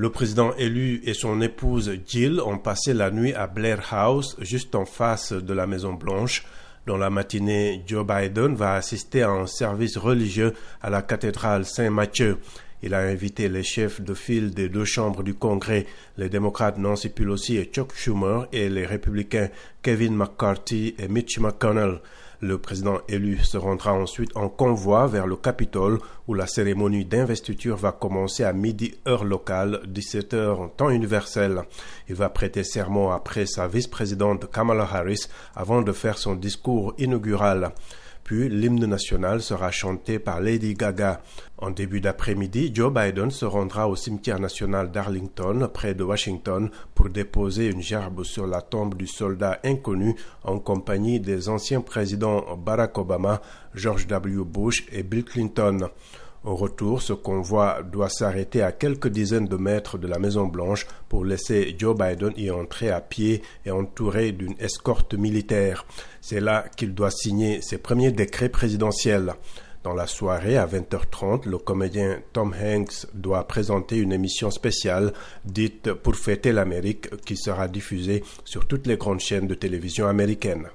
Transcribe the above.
Le président élu et son épouse Jill ont passé la nuit à Blair House, juste en face de la Maison Blanche. Dans la matinée, Joe Biden va assister à un service religieux à la cathédrale Saint-Mathieu. Il a invité les chefs de file des deux chambres du Congrès, les démocrates Nancy Pelosi et Chuck Schumer, et les républicains Kevin McCarthy et Mitch McConnell. Le président élu se rendra ensuite en convoi vers le Capitole où la cérémonie d'investiture va commencer à midi heure locale, 17 heures en temps universel. Il va prêter serment après sa vice-présidente Kamala Harris avant de faire son discours inaugural. L'hymne national sera chanté par Lady Gaga. En début d'après-midi, Joe Biden se rendra au cimetière national d'Arlington, près de Washington, pour déposer une gerbe sur la tombe du soldat inconnu en compagnie des anciens présidents Barack Obama, George W. Bush et Bill Clinton. Au retour, ce convoi doit s'arrêter à quelques dizaines de mètres de la Maison Blanche pour laisser Joe Biden y entrer à pied et entouré d'une escorte militaire. C'est là qu'il doit signer ses premiers décrets présidentiels. Dans la soirée, à 20h30, le comédien Tom Hanks doit présenter une émission spéciale dite Pour fêter l'Amérique qui sera diffusée sur toutes les grandes chaînes de télévision américaines.